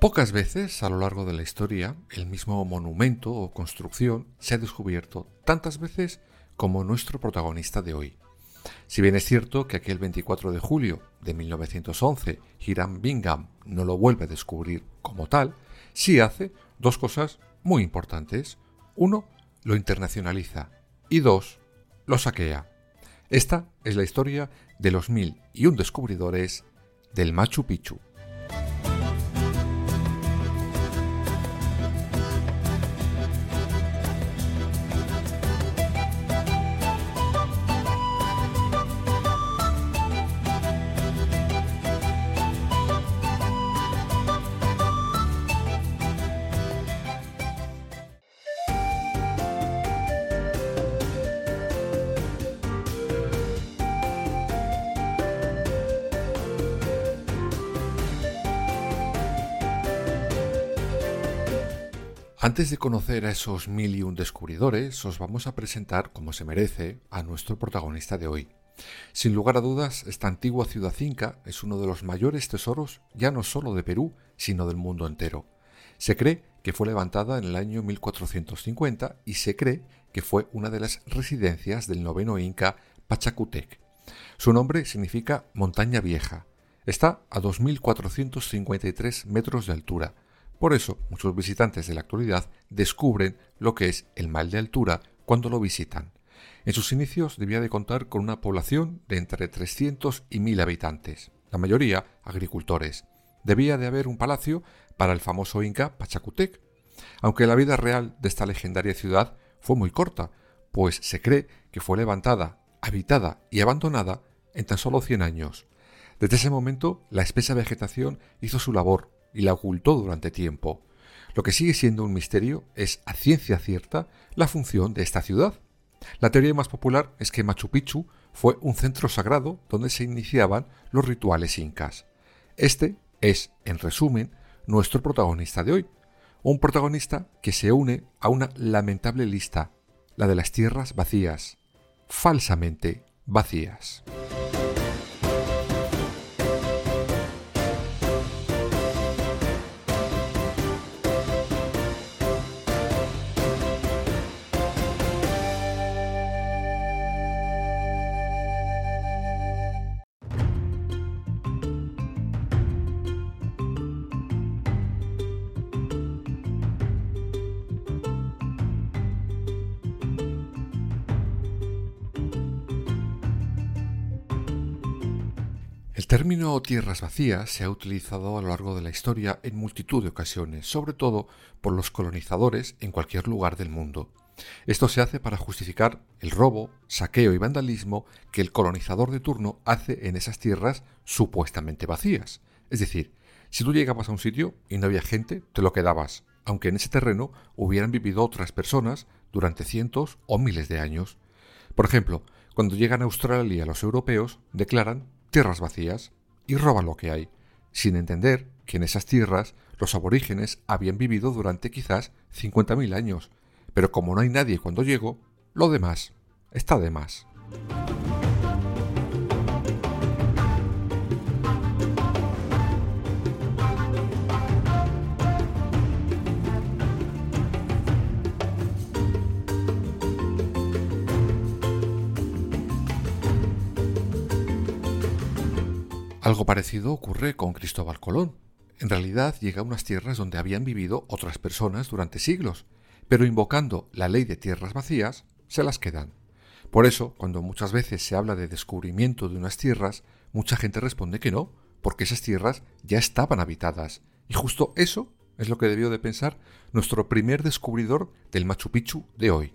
Pocas veces a lo largo de la historia el mismo monumento o construcción se ha descubierto tantas veces como nuestro protagonista de hoy. Si bien es cierto que aquel 24 de julio de 1911 Hiram Bingham no lo vuelve a descubrir como tal, sí hace dos cosas muy importantes. Uno, lo internacionaliza y dos, lo saquea. Esta es la historia de los mil y un descubridores del Machu Picchu. Antes de conocer a esos mil y un descubridores, os vamos a presentar, como se merece, a nuestro protagonista de hoy. Sin lugar a dudas, esta antigua ciudad inca es uno de los mayores tesoros ya no solo de Perú, sino del mundo entero. Se cree que fue levantada en el año 1450 y se cree que fue una de las residencias del noveno inca Pachacutec. Su nombre significa montaña vieja. Está a 2.453 metros de altura, por eso, muchos visitantes de la actualidad descubren lo que es el mal de altura cuando lo visitan. En sus inicios debía de contar con una población de entre 300 y 1000 habitantes, la mayoría agricultores. Debía de haber un palacio para el famoso inca Pachacutec, aunque la vida real de esta legendaria ciudad fue muy corta, pues se cree que fue levantada, habitada y abandonada en tan solo 100 años. Desde ese momento, la espesa vegetación hizo su labor y la ocultó durante tiempo. Lo que sigue siendo un misterio es, a ciencia cierta, la función de esta ciudad. La teoría más popular es que Machu Picchu fue un centro sagrado donde se iniciaban los rituales incas. Este es, en resumen, nuestro protagonista de hoy. Un protagonista que se une a una lamentable lista, la de las tierras vacías, falsamente vacías. Término tierras vacías se ha utilizado a lo largo de la historia en multitud de ocasiones, sobre todo por los colonizadores en cualquier lugar del mundo. Esto se hace para justificar el robo, saqueo y vandalismo que el colonizador de turno hace en esas tierras supuestamente vacías. Es decir, si tú llegabas a un sitio y no había gente, te lo quedabas, aunque en ese terreno hubieran vivido otras personas durante cientos o miles de años. Por ejemplo, cuando llegan a Australia los europeos, declaran tierras vacías y roban lo que hay, sin entender que en esas tierras los aborígenes habían vivido durante quizás 50.000 años, pero como no hay nadie cuando llego, lo demás está de más. Algo parecido ocurre con Cristóbal Colón. En realidad llega a unas tierras donde habían vivido otras personas durante siglos, pero invocando la ley de tierras vacías, se las quedan. Por eso, cuando muchas veces se habla de descubrimiento de unas tierras, mucha gente responde que no, porque esas tierras ya estaban habitadas. Y justo eso es lo que debió de pensar nuestro primer descubridor del Machu Picchu de hoy.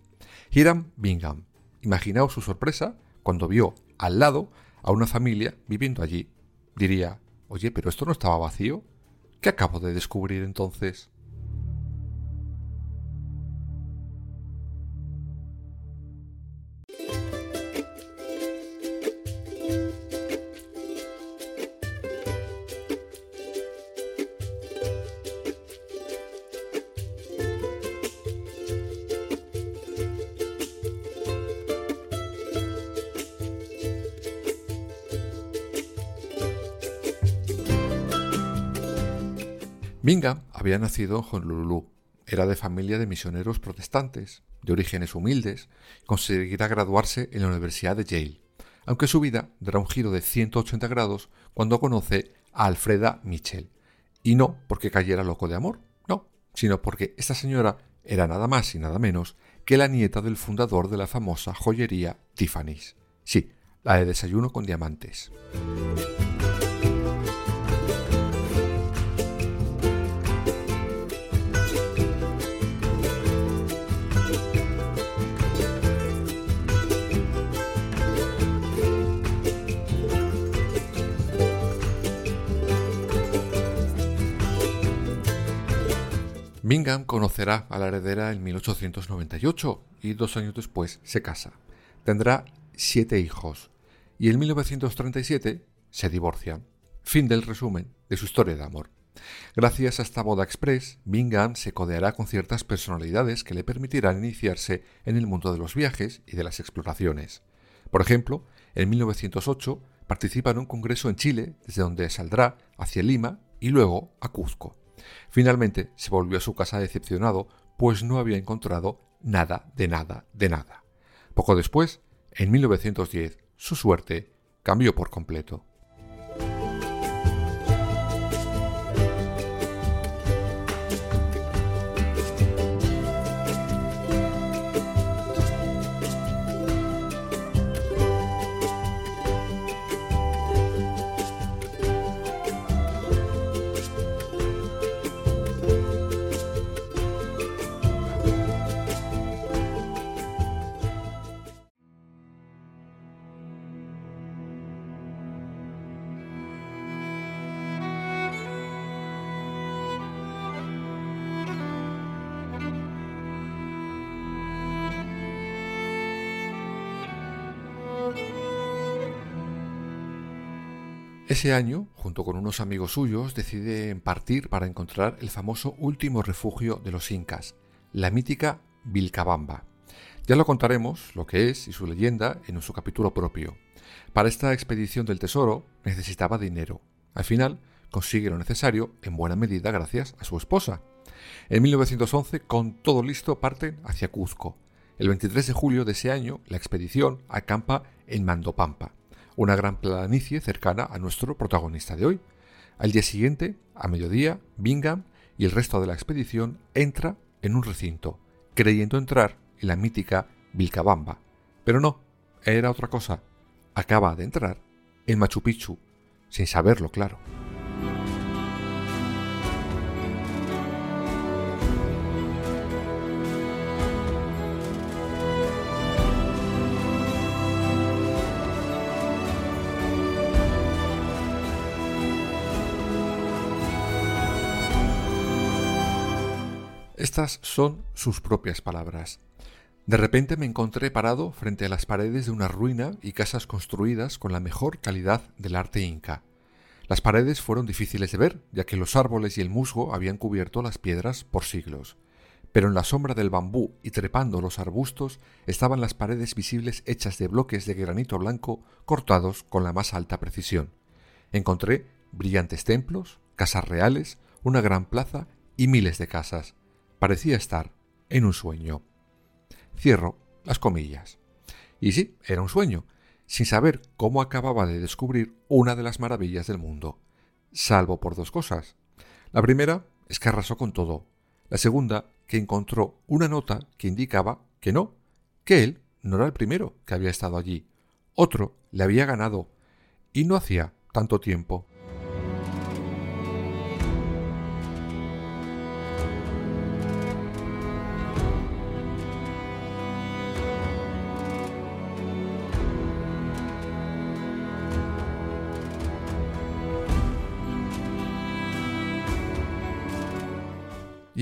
Hiram Bingham. Imaginaos su sorpresa cuando vio al lado a una familia viviendo allí. Diría, oye, pero esto no estaba vacío. ¿Qué acabo de descubrir entonces? Bingham había nacido en Honolulu. Era de familia de misioneros protestantes, de orígenes humildes, conseguirá graduarse en la Universidad de Yale, aunque su vida dará un giro de 180 grados cuando conoce a Alfreda Mitchell. Y no porque cayera loco de amor, no, sino porque esta señora era nada más y nada menos que la nieta del fundador de la famosa joyería Tiffany's. Sí, la de desayuno con diamantes. Bingham conocerá a la heredera en 1898 y dos años después se casa. Tendrá siete hijos y en 1937 se divorcian. Fin del resumen de su historia de amor. Gracias a esta boda express, Bingham se codeará con ciertas personalidades que le permitirán iniciarse en el mundo de los viajes y de las exploraciones. Por ejemplo, en 1908 participa en un congreso en Chile, desde donde saldrá hacia Lima y luego a Cuzco. Finalmente se volvió a su casa decepcionado, pues no había encontrado nada de nada de nada. Poco después, en 1910, su suerte cambió por completo. Ese año, junto con unos amigos suyos, decide partir para encontrar el famoso último refugio de los incas, la mítica Vilcabamba. Ya lo contaremos, lo que es y su leyenda, en su capítulo propio. Para esta expedición del tesoro necesitaba dinero. Al final, consigue lo necesario, en buena medida gracias a su esposa. En 1911, con todo listo, parten hacia Cuzco. El 23 de julio de ese año, la expedición acampa en Mandopampa una gran planicie cercana a nuestro protagonista de hoy. Al día siguiente, a mediodía, Bingham y el resto de la expedición entra en un recinto, creyendo entrar en la mítica Vilcabamba. Pero no, era otra cosa. Acaba de entrar en Machu Picchu, sin saberlo claro. Estas son sus propias palabras. De repente me encontré parado frente a las paredes de una ruina y casas construidas con la mejor calidad del arte inca. Las paredes fueron difíciles de ver, ya que los árboles y el musgo habían cubierto las piedras por siglos. Pero en la sombra del bambú y trepando los arbustos estaban las paredes visibles hechas de bloques de granito blanco cortados con la más alta precisión. Encontré brillantes templos, casas reales, una gran plaza y miles de casas parecía estar en un sueño. Cierro las comillas. Y sí, era un sueño, sin saber cómo acababa de descubrir una de las maravillas del mundo, salvo por dos cosas. La primera es que arrasó con todo. La segunda, que encontró una nota que indicaba que no, que él no era el primero que había estado allí. Otro le había ganado, y no hacía tanto tiempo.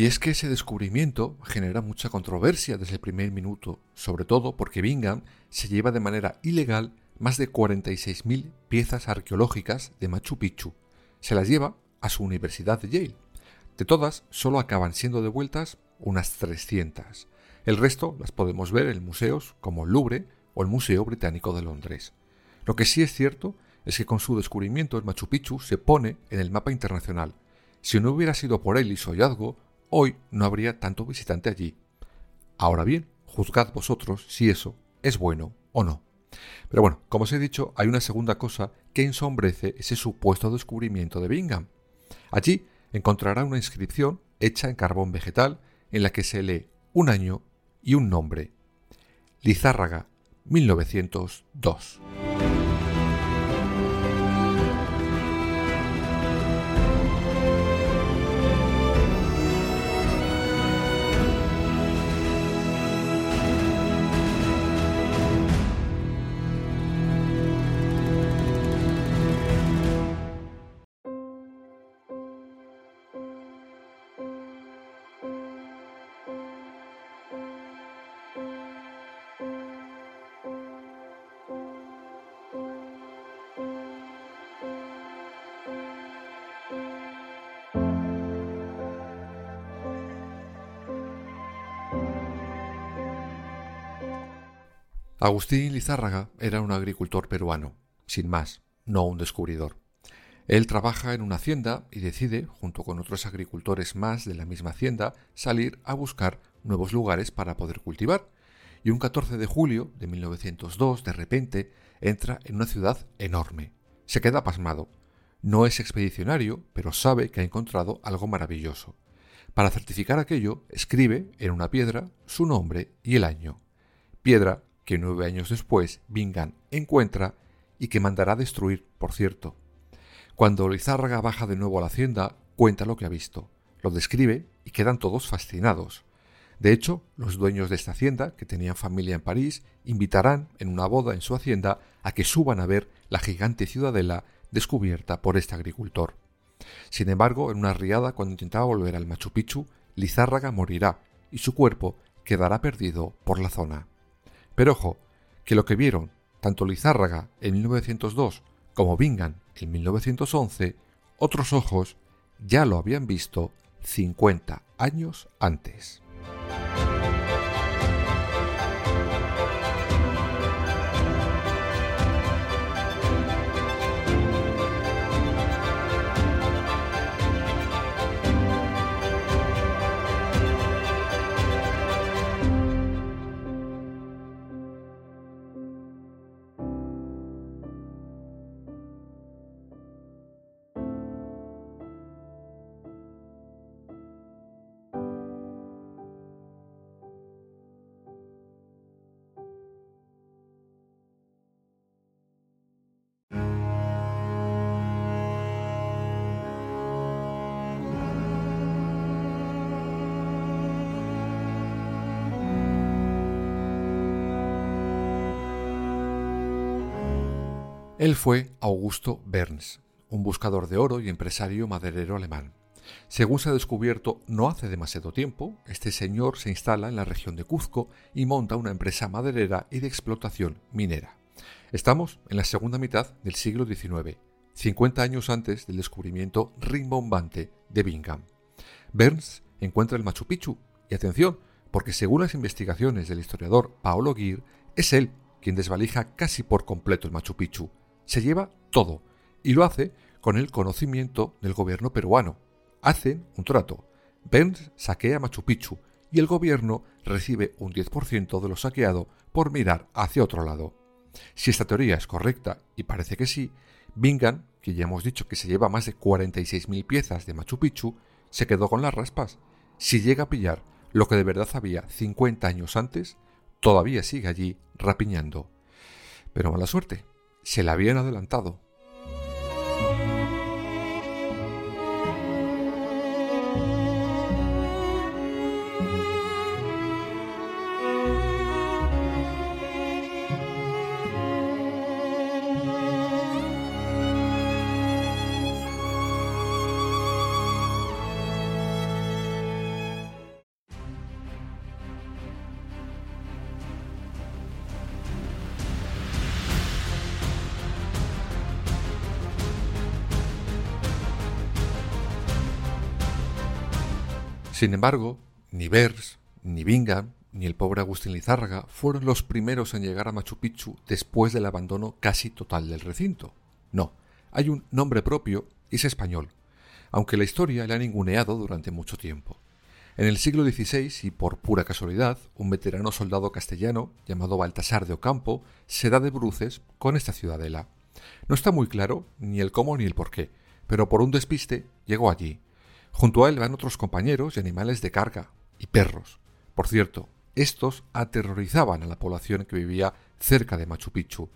Y es que ese descubrimiento genera mucha controversia desde el primer minuto, sobre todo porque Bingham se lleva de manera ilegal más de 46.000 piezas arqueológicas de Machu Picchu. Se las lleva a su Universidad de Yale. De todas, solo acaban siendo devueltas unas 300. El resto las podemos ver en museos como el Louvre o el Museo Británico de Londres. Lo que sí es cierto es que con su descubrimiento el Machu Picchu se pone en el mapa internacional. Si no hubiera sido por él y su hallazgo, hoy no habría tanto visitante allí. Ahora bien, juzgad vosotros si eso es bueno o no. Pero bueno, como os he dicho, hay una segunda cosa que ensombrece ese supuesto descubrimiento de Bingham. Allí encontrará una inscripción hecha en carbón vegetal en la que se lee un año y un nombre. Lizárraga, 1902. Agustín Lizárraga era un agricultor peruano, sin más, no un descubridor. Él trabaja en una hacienda y decide, junto con otros agricultores más de la misma hacienda, salir a buscar nuevos lugares para poder cultivar. Y un 14 de julio de 1902, de repente, entra en una ciudad enorme. Se queda pasmado. No es expedicionario, pero sabe que ha encontrado algo maravilloso. Para certificar aquello, escribe en una piedra su nombre y el año. Piedra que nueve años después Bingham encuentra y que mandará destruir, por cierto. Cuando Lizárraga baja de nuevo a la hacienda, cuenta lo que ha visto, lo describe y quedan todos fascinados. De hecho, los dueños de esta hacienda, que tenían familia en París, invitarán en una boda en su hacienda a que suban a ver la gigante ciudadela descubierta por este agricultor. Sin embargo, en una riada, cuando intentaba volver al Machu Picchu, Lizárraga morirá y su cuerpo quedará perdido por la zona. Pero ojo, que lo que vieron tanto Lizárraga en 1902 como Bingham en 1911, otros ojos ya lo habían visto 50 años antes. Él fue Augusto Berns, un buscador de oro y empresario maderero alemán. Según se ha descubierto no hace demasiado tiempo, este señor se instala en la región de Cuzco y monta una empresa maderera y de explotación minera. Estamos en la segunda mitad del siglo XIX, 50 años antes del descubrimiento rimbombante de Bingham. Berns encuentra el Machu Picchu y atención, porque según las investigaciones del historiador Paolo Gir, es él quien desvalija casi por completo el Machu Picchu, se lleva todo y lo hace con el conocimiento del gobierno peruano. Hacen un trato. Benz saquea Machu Picchu y el gobierno recibe un 10% de lo saqueado por mirar hacia otro lado. Si esta teoría es correcta, y parece que sí, Bingham, que ya hemos dicho que se lleva más de 46.000 piezas de Machu Picchu, se quedó con las raspas. Si llega a pillar lo que de verdad había 50 años antes, todavía sigue allí rapiñando. Pero mala suerte, se la habían adelantado. Sin embargo, ni Bers, ni Bingham, ni el pobre Agustín Lizárraga fueron los primeros en llegar a Machu Picchu después del abandono casi total del recinto. No, hay un nombre propio y es español, aunque la historia le ha ninguneado durante mucho tiempo. En el siglo XVI, y por pura casualidad, un veterano soldado castellano llamado Baltasar de Ocampo se da de bruces con esta ciudadela. No está muy claro ni el cómo ni el por qué, pero por un despiste llegó allí. Junto a él van otros compañeros y animales de carga, y perros. Por cierto, estos aterrorizaban a la población que vivía cerca de Machu Picchu,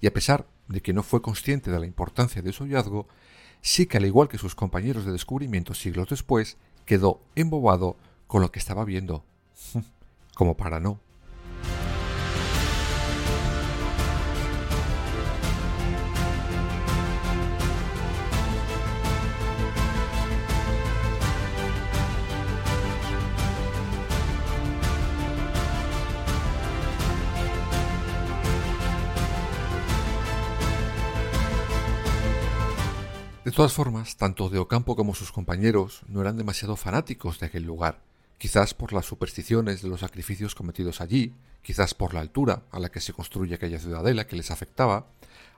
y a pesar de que no fue consciente de la importancia de su hallazgo, sí que al igual que sus compañeros de descubrimiento siglos después, quedó embobado con lo que estaba viendo. Como para no. De todas formas, tanto de Ocampo como sus compañeros no eran demasiado fanáticos de aquel lugar, quizás por las supersticiones de los sacrificios cometidos allí, quizás por la altura a la que se construye aquella ciudadela que les afectaba,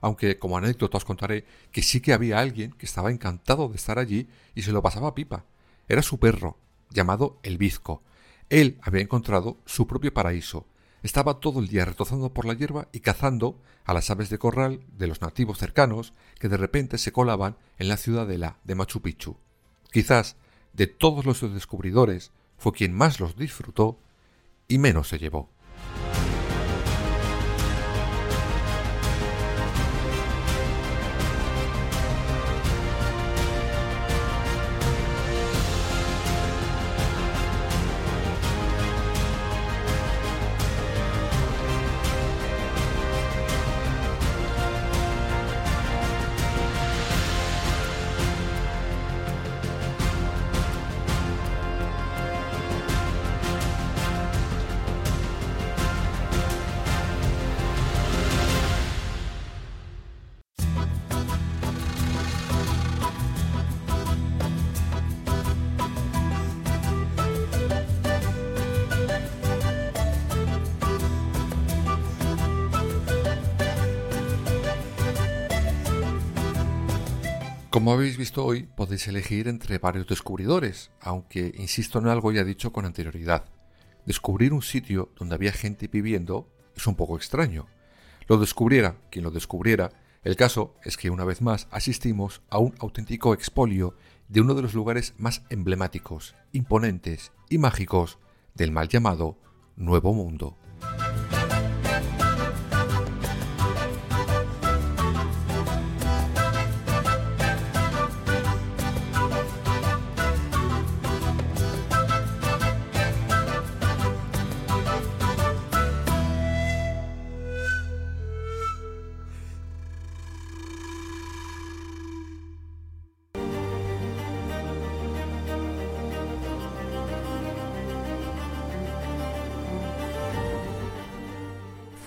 aunque como anécdota os contaré que sí que había alguien que estaba encantado de estar allí y se lo pasaba pipa. Era su perro, llamado el Bizco. Él había encontrado su propio paraíso, estaba todo el día retozando por la hierba y cazando a las aves de corral de los nativos cercanos que de repente se colaban en la ciudadela de Machu Picchu. Quizás de todos los descubridores fue quien más los disfrutó y menos se llevó. Como habéis visto hoy, podéis elegir entre varios descubridores, aunque insisto en algo ya dicho con anterioridad. Descubrir un sitio donde había gente viviendo es un poco extraño. Lo descubriera quien lo descubriera, el caso es que una vez más asistimos a un auténtico expolio de uno de los lugares más emblemáticos, imponentes y mágicos del mal llamado Nuevo Mundo.